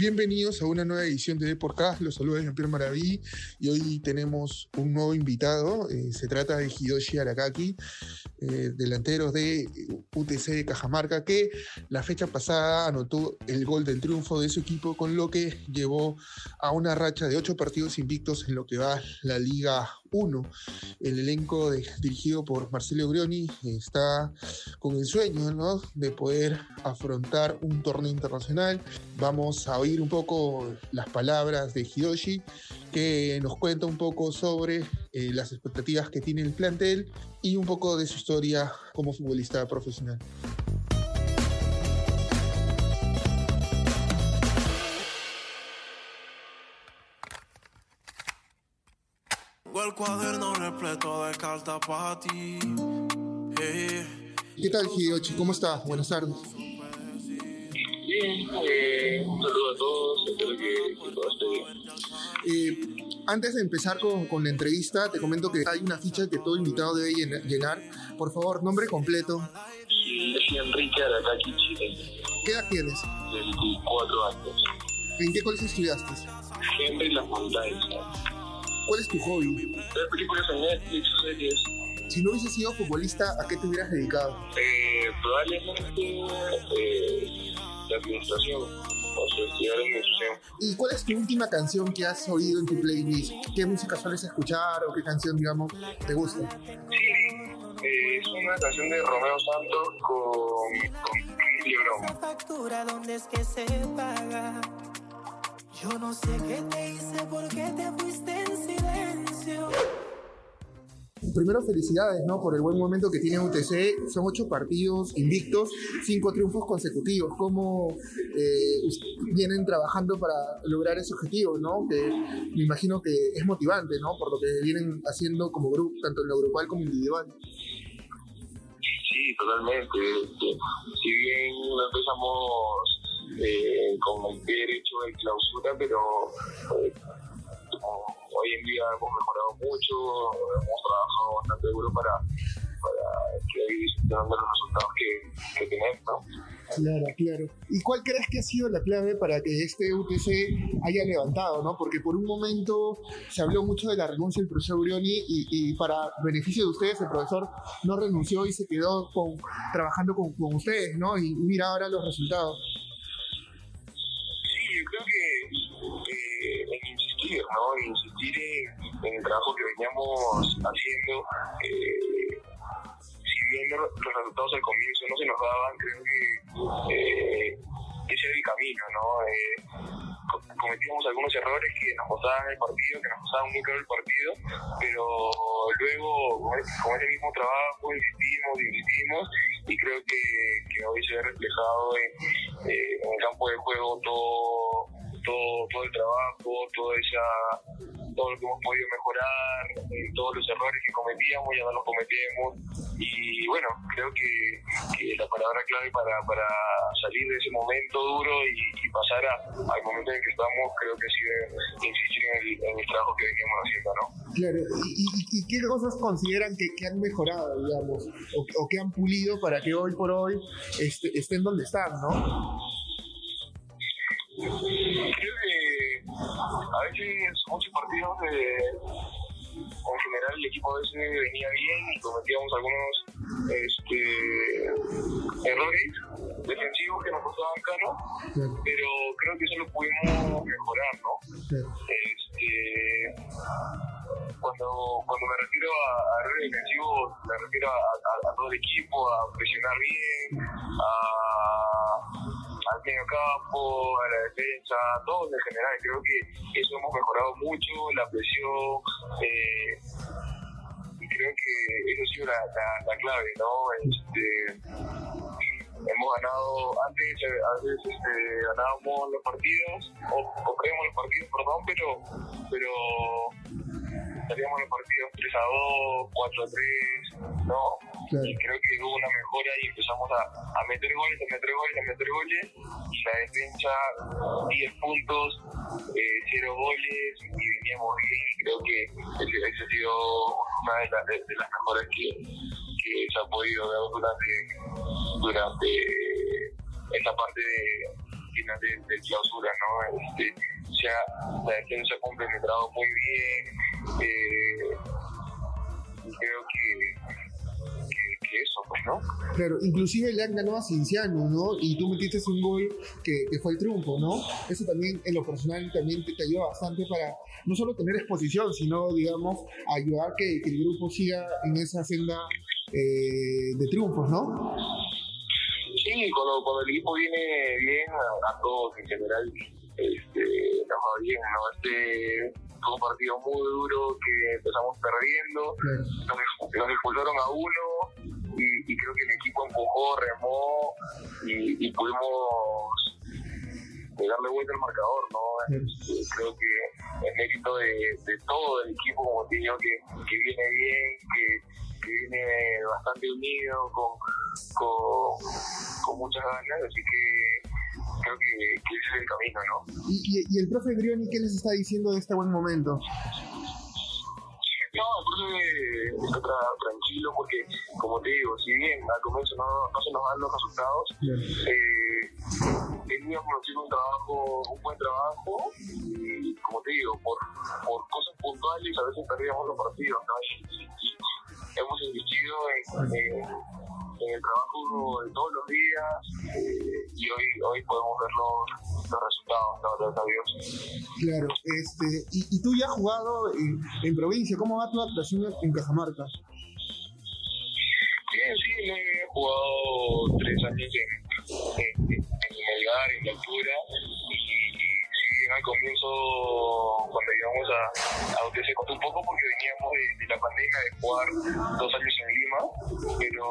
Bienvenidos a una nueva edición de Deporcast. Los saludos de Jean-Pierre Maraví y hoy tenemos un nuevo invitado. Eh, se trata de Hidoshi Arakaki, eh, delantero de UTC de Cajamarca, que la fecha pasada anotó el gol del triunfo de su equipo, con lo que llevó a una racha de ocho partidos invictos en lo que va la Liga 1. El elenco dirigido por Marcelo Grioni está con el sueño de poder afrontar un torneo internacional. Vamos a oír un poco las palabras de Hidoshi, que nos cuenta un poco sobre eh, las expectativas que tiene el plantel y un poco de su historia como futbolista profesional. Cuaderno repleto de cartas para ti. ¿Qué tal, Hidoshi? ¿Cómo estás? Buenas tardes. Bien, eh, un saludo a todos, espero que, que todo esté bien. Eh, antes de empezar con, con, la entrevista, te comento que hay una ficha que todo invitado debe llenar. Por favor, nombre completo. Sí, Enrique Arakaki, Chile. ¿Qué edad tienes? 24 años. ¿En qué colegio estudiaste? Henry Las Montañas. ¿Cuál es tu hobby? Ver películas en Netflix, series. Si no hubieses sido futbolista, ¿a qué te hubieras dedicado? Eh, probablemente eh, la administración o sea, estudiar administración. ¿Y cuál es tu última canción que has oído en tu playlist? ¿Qué música sueles escuchar o qué canción, digamos, te gusta? Sí, eh, es una canción de Romeo Santos con, con Lebron. Yo no sé qué te hice, por qué te fuiste en silencio. Primero, felicidades ¿no? por el buen momento que tiene UTC. Son ocho partidos invictos, cinco triunfos consecutivos. ¿Cómo eh, vienen trabajando para lograr ese objetivo? ¿no? Que me imagino que es motivante ¿no? por lo que vienen haciendo como grupo, tanto en lo grupal como individual. Sí, totalmente. Si bien no empezamos eh, con pie derecho de clausura, pero eh, hoy en día hemos mejorado mucho, hemos trabajado bastante duro para, para que estén dando los resultados que, que tenemos, ¿no? Claro, claro. ¿Y cuál crees que ha sido la clave para que este UTC haya levantado, no? Porque por un momento se habló mucho de la renuncia del profesor Urioni y, y para beneficio de ustedes el profesor no renunció y se quedó con, trabajando con, con ustedes, ¿no? Y mira ahora los resultados. Insistir en, el trabajo que veníamos haciendo. Eh, si bien los resultados al comienzo no se nos daban, creo que eh, ese era el camino, ¿no? Eh, cometíamos algunos errores que nos costaban el partido, que nos costaban muy caro el partido, pero luego con ese, mismo trabajo insistimos, insistimos y creo que, que hoy se ve reflejado en, eh, en el campo de juego todo, todo, todo el trabajo, toda esa todo lo que hemos podido mejorar, eh, todos los errores que cometíamos, ya no los cometemos. Y bueno, creo que, que la palabra clave para, para, salir de ese momento duro y, y pasar a, al momento en el que estamos, creo que ha sido insistir en el, en el trabajo que veníamos haciendo, ¿no? Claro, ¿y, y, y qué cosas consideran que, que, han mejorado, digamos, o, o, que han pulido para que hoy por hoy este, estén donde están, ¿no? Creo que a veces muchos partidos de, en general el equipo a veces venía bien y cometíamos algunos este, errores defensivos que nos costaban caro, Claro. pero creo que eso lo pudimos mejorar, ¿no? Claro. Este, cuando, cuando me refiero a, a errores defensivos, me refiero a, a, a todo el equipo, a presionar bien, a al medio campo, a la defensa, todo en general. Creo que eso hemos mejorado mucho, la presión, eh, y creo que eso ha sido la, la, la clave, ¿no? Este, hemos ganado, antes, antes este, ganábamos los partidos, o, o creemos los partidos, perdón, pero, pero salíamos los partidos 3 a 2, 4 a 3, ¿no? Y creo que hubo una mejora y empezamos a, a meter goles, a meter goles, a meter goles. Y la defensa, 10 puntos, eh, 0 goles y veníamos bien. Y creo que ese ha sido una de, la, de, de las mejoras que, que se ha podido dar durante, durante esta parte de, final de clausura, ¿no? Este, ya la defensa ha complementado muy bien. Eh, creo que, eso, pues, ¿no? Claro, inclusive le han ganado a Cinciano, ¿no? Y tú metiste un gol que, que, fue el triunfo, ¿no? Eso también, en lo personal, también te, te ayuda bastante para no solo tener exposición, sino, digamos, ayudar que, que el grupo siga en esa senda eh, de triunfos, ¿no? Sí, cuando, cuando el equipo viene bien, a, todos en general, este, nos va bien, ¿no? Este fue un partido muy duro que empezamos perdiendo, nos, nos expulsaron a uno y, creo que el equipo empujó, remó y, y pudimos darle vuelta al marcador, ¿no? Creo que es mérito de, de todo el equipo, como te digo, que, que viene bien, que, que viene bastante unido, con, con, con muchas ganas, así que creo que, que ese es el camino, ¿no? ¿Y, y, y el profe Grioni qué les está diciendo de este buen momento? No, el profe está tra- tranquilo porque, como bien al comienzo no, no se nos dan los resultados, eh, teníamos un trabajo, un buen trabajo y como te digo, por, por cosas puntuales a veces perdíamos los partidos, ¿no? Y, y- y hemos insistido en, en- en el trabajo de todos los días eh, y hoy, hoy podemos ver los, los resultados, ¿no? Gracias a Dios. Claro, este, y, y tú ya has jugado en, en provincia, ¿cómo va tu actuación en- en Cajamarca? Sí, he jugado tres años en, en, en Melgar, en la altura, y, y al comienzo, cuando íbamos a, a UTC, costó un poco porque veníamos de, de la pandemia de jugar dos años en Lima, pero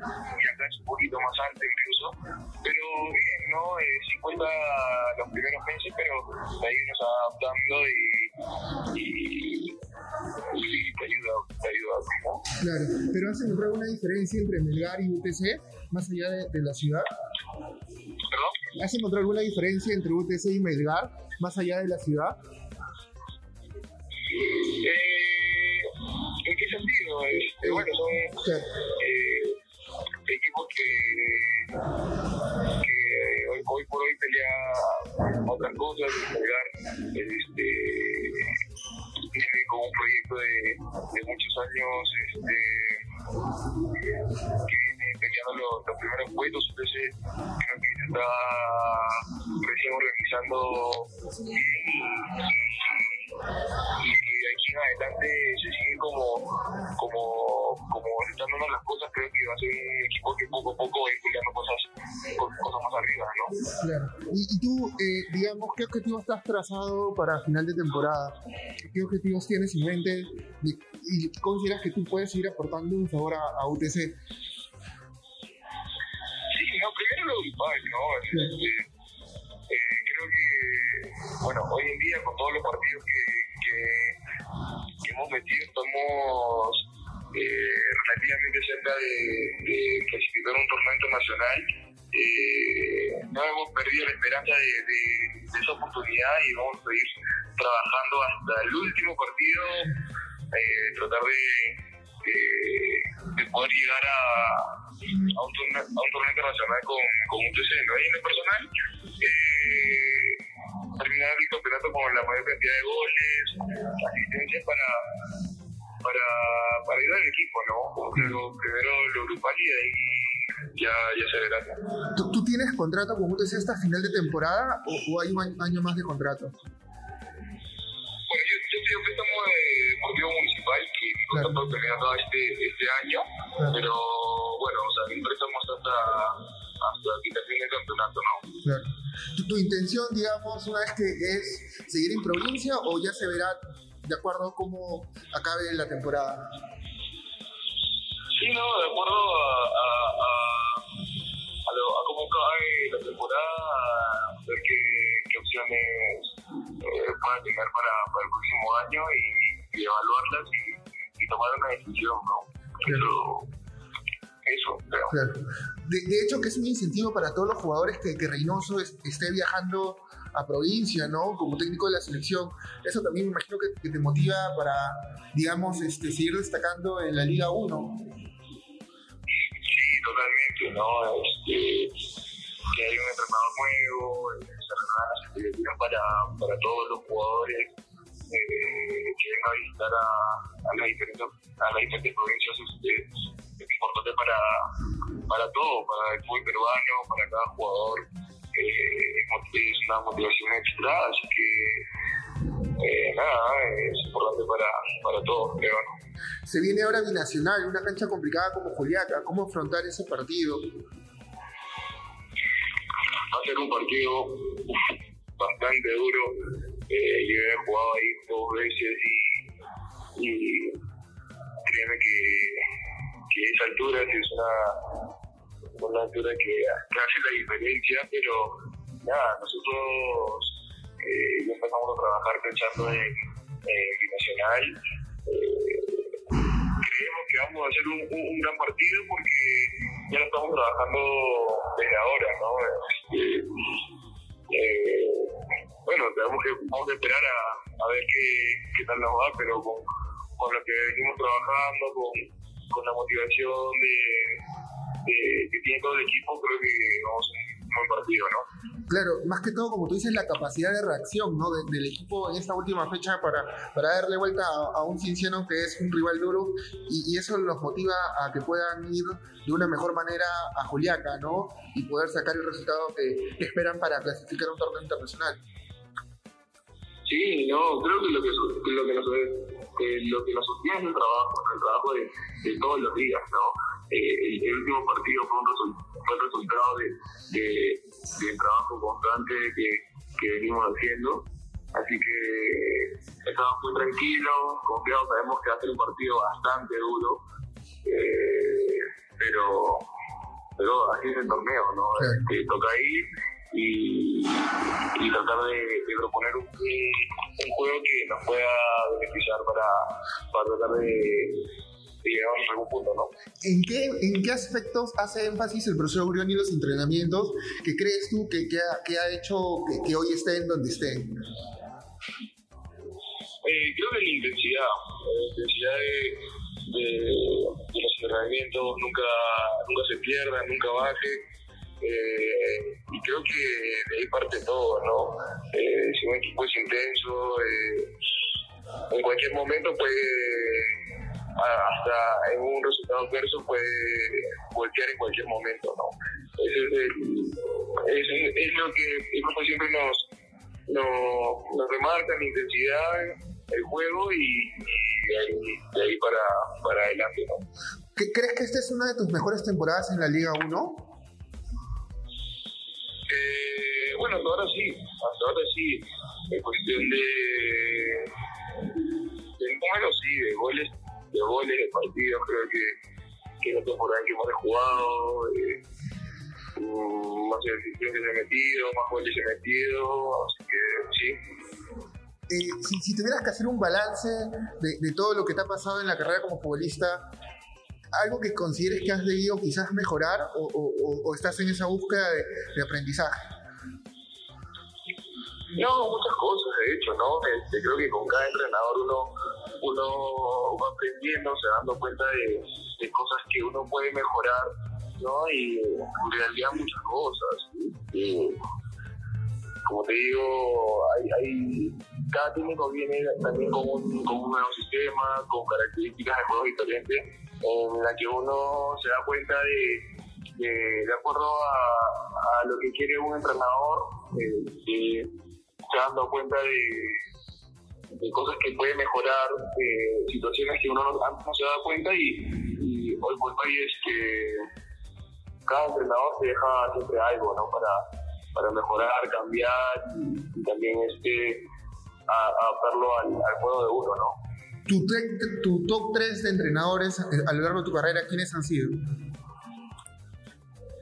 y acá es un poquito más alto incluso, pero bien, ¿no? Eh, sí cuesta los primeros meses, pero ahí nos adaptando y, y Claro, pero ¿has encontrado una diferencia entre Melgar y UTC, más allá de, de la ciudad? ¿Perdón? ¿Has encontrado alguna diferencia entre UTC y Melgar, más allá de la ciudad? Eh, ¿En qué sentido? Este, bueno, son Claro, eh, equipos que, que hoy, hoy por hoy pelea otras cosas, Melgar este, con un proyecto de, muchos años este, que viene peleando los, primeros puestos, entonces creo que se está recién organizando bien y, y de aquí en adelante se sigue como como como las cosas creo que va a ser un equipo que poco a poco va claro. Y, y tú, eh, digamos, ¿qué objetivo estás trazado para final de temporada? ¿Qué objetivos tienes en mente? Y, y consideras que tú puedes ir aportando un favor a, a UTC? sí no primero lo grupal no eh, creo que bueno hoy en día con todos los partidos que, que, que hemos metido estamos eh, relativamente cerca de, de clasificar un torneo internacional eh, no hemos perdido la esperanza de, de, de esa oportunidad y vamos a seguir trabajando hasta el último partido eh, tratar de, de, de poder llegar a, a, un torneo, a un torneo internacional con, con un TC ¿no? y en el personal eh, terminar el campeonato con la mayor cantidad de goles asistencias para para, para ayudar al equipo, ¿no? Lo, primero lo grupal y de ahí ya, ya se verá. ¿Tú, tú tienes contrato con UTC hasta final de temporada o, o hay un año, año más de contrato? Bueno, yo, yo estoy en préstamo de Deportivo Municipal, que mi contrato termina todo este, este año, Claro. pero bueno, o sea, mi préstamo hasta, hasta que termine el campeonato, ¿no? Claro. ¿Tu, tu intención, digamos, una vez que es seguir en provincia o ya se verá de acuerdo a cómo acabe la temporada? Sí, no, de acuerdo a, a, a, a, lo, a cómo cae la temporada, ver qué, qué opciones eh, pueda tener para, para el próximo año y, y evaluarlas y, y tomar una decisión, ¿no? Eso, eso, creo. Claro. De, de hecho, que es un incentivo para todos los jugadores que, que Reynoso es- esté viajando a provincia, ¿no? Como técnico de la selección. Eso también me imagino que, que te motiva para, digamos, este, seguir destacando en la Liga 1. Totalmente, ¿no? Este, si hay un entrenador nuevo, se renuevan para, para todos los jugadores eh, que vengan a visitar a, a, las diferentes, a las diferentes provincias. Este, es importante para, para todo, para el fútbol peruano, para cada jugador. Eh, es una motivación extra, así que eh, nada, es importante para, para todos, creo. ¿no? Se viene ahora Binacional, una cancha complicada como Juliaca. ¿Cómo afrontar ese partido? Va a ser un partido uf, bastante duro. Eh, yo he jugado ahí dos veces y, y créeme que, que esa altura es una, una altura que hace la diferencia, pero nada, nosotros eh, ya empezamos a trabajar pensando en, en Binacional. Eh, creemos que vamos a hacer un, gran partido porque ya lo estamos trabajando desde ahora, ¿no? Este, eh, bueno, tenemos que, vamos a esperar a, a ver qué, qué, tal nos va, pero con, con lo que venimos trabajando, con, con la motivación de, de, que tiene todo el equipo, creo que vamos a un buen partido, ¿no? Claro, más que todo, como tú dices, la capacidad de reacción ¿no? de, del equipo en esta última fecha para, para darle vuelta a, un Cinciano que es un rival duro y, eso los motiva a que puedan ir de una mejor manera a Juliaca ¿no? y poder sacar el resultado que, esperan para clasificar un torneo internacional. Sí, no, creo que lo que, lo que, nos, lo que nos sostiene es el trabajo, el trabajo de, todos los días, ¿no? Eh, el, el, último partido fue, un resu fue el resultado de, de, de trabajo constante que, que, venimos haciendo. Así que estamos muy tranquilos, confiados, sabemos que va a ser un partido bastante duro, eh, pero, pero así es el torneo, ¿no? Sí. Eh, toca ir y, y tratar de, de proponer un, un, juego que nos pueda beneficiar para, para tratar de llegamos a algún punto, ¿no? ¿En qué, ¿En qué aspectos hace énfasis el profesor Urión y los entrenamientos que crees tú que, que, ha, que ha hecho que, que, hoy estén donde estén? Eh, creo que la intensidad, la intensidad de, de, de, los entrenamientos nunca, nunca se pierda, nunca baje. Eh, y creo que de ahí parte todo, ¿no? Eh, si un equipo es intenso, eh, en cualquier momento puede hasta en un resultado adverso puede voltear en cualquier momento, ¿no? Es, es, es, es lo que el grupo siempre nos, nos, nos, remarca, la intensidad, el juego y, y de, ahí, de ahí, para, para adelante, ¿no? ¿Crees que esta es una de tus mejores temporadas en la Liga 1? Eh, bueno, hasta ahora sí, hasta ahora sí, en cuestión de, de números, sí, de goles de goles, de partidos, creo que, que la temporada que hemos jugado, eh, más asistencias he metido, más goles he metido, así que sí. Eh, si, si, tuvieras que hacer un balance de, de, todo lo que te ha pasado en la carrera como futbolista, ¿algo que consideres que has debido quizás mejorar o, o, o estás en esa búsqueda de, de, aprendizaje? No, muchas cosas, de hecho, ¿no? Este, creo que con cada entrenador uno uno va aprendiendo, se dando cuenta de, de, cosas que uno puede mejorar, ¿no? Y en realidad muchas cosas. Y, como te digo, hay, hay, cada técnico viene también con un, con un nuevo sistema, con características de juego diferentes, en la que uno se da cuenta de, de, de acuerdo a, a, lo que quiere un entrenador, eh, se dando cuenta de de cosas que puede mejorar, eh, situaciones que uno no, no, se da cuenta y, y hoy por hoy es que cada entrenador te deja siempre algo, ¿no? Para, para mejorar, cambiar y, y también este, adaptarlo al, al, juego de uno, ¿no? Tu, tu top 3 de entrenadores eh, a lo largo de tu carrera, ¿quiénes han sido?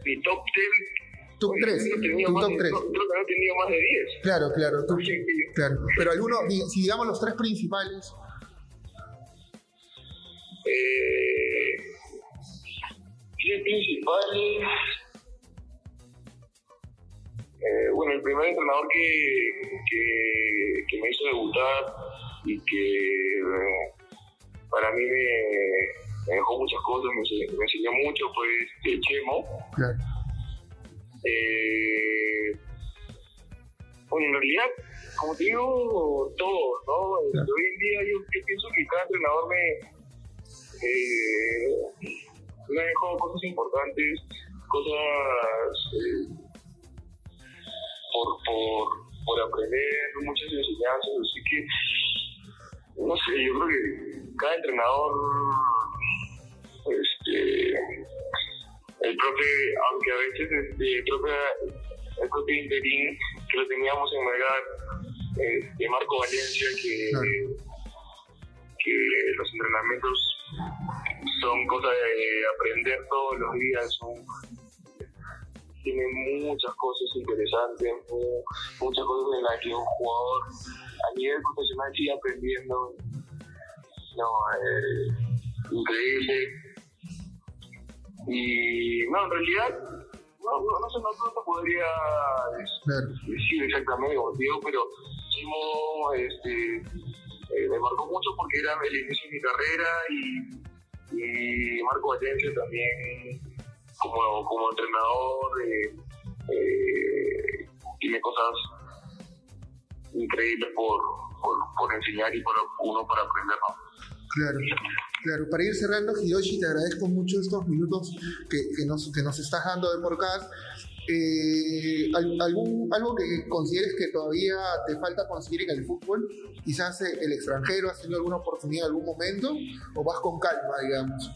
Mi top 10 Top 3. No tu top 3. No, creo que no he tenido más de 10. Claro, claro. Tú, claro. Pero alguno, si digamos los tres principales. Eh, tres principales. Eh, bueno, el primer entrenador que, que, que, me hizo debutar y que eh, para mí me, me, dejó muchas cosas, me, me enseñó mucho fue este Chemo. Claro Eh, bueno, en realidad, como te digo, todos, ¿no? Claro. Hoy en día yo, yo pienso que cada entrenador me, eh, me ha dejado cosas importantes, cosas eh, por, por, por aprender, muchas enseñanzas, así que, no sé, yo creo que cada entrenador, este, el profe, aunque a veces este, el profe, el profe interín que lo teníamos en Melgar, este, Marco Valencia, que, Claro. que los entrenamientos son cosas de aprender todos los días, son, tienen muchas cosas interesantes, mu- muchas cosas en las que un jugador a nivel profesional sigue aprendiendo. No, eh, increíble. Y no, en realidad, no, no, no sé, no, no te podría decir exactamente digo, pero Chimo este, eh, me marcó mucho porque era el inicio de mi carrera y, y Marco Valencia también como, como entrenador eh, eh, tiene cosas increíbles por, por, por enseñar y por uno para aprender. ¿no? Claro, claro. Para ir cerrando, Hiroshi, te agradezco mucho estos minutos que, que nos, que nos estás dando de podcast. Eh, al- algún, ¿Algo que consideres que todavía te falta conseguir en el fútbol? Quizás eh, el extranjero, has tenido alguna oportunidad en algún momento, o vas con calma, digamos.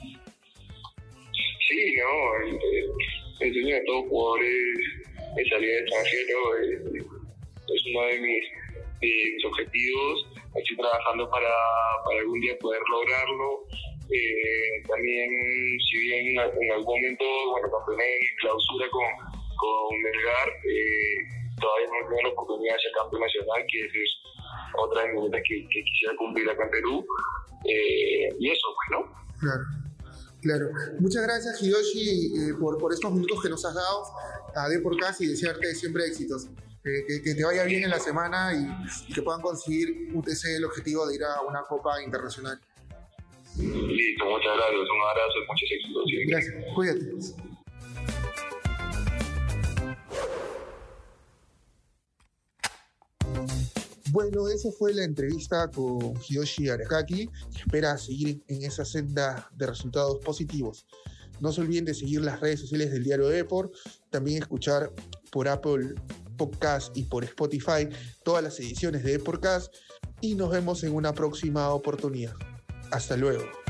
Sí, no, el, el- sueño de todo jugador es, salir al extranjero, es, es uno de mis, mis objetivos. Estoy trabajando para, para algún día poder lograrlo. Eh, también, si bien en algún momento, bueno, campeoné en clausura con, con Melgar, eh, todavía no he tenido la oportunidad de ser campeón nacional, que es otra de mis metas que, quisiera cumplir acá en Perú. Eh, y eso, pues, ¿no? Claro, claro. Muchas gracias, Hiroshi, eh, por, por estos minutos que nos has dado a Deporcast y desearte siempre éxitos. Que, que- que te vaya bien en la semana y, y que puedan conseguir UTC el objetivo de ir a una Copa Internacional. Listo, muchas gracias, un abrazo y muchos éxitos. siempre. Gracias, cuídate. Bueno, esa fue la entrevista con Hiyoshi Arakaki, que espera seguir en esa senda de resultados positivos. No se olviden de seguir las redes sociales del diario Deport, también escuchar por Apple Podcast y por Spotify todas las ediciones de Deportcast y nos vemos en una próxima oportunidad. Hasta luego.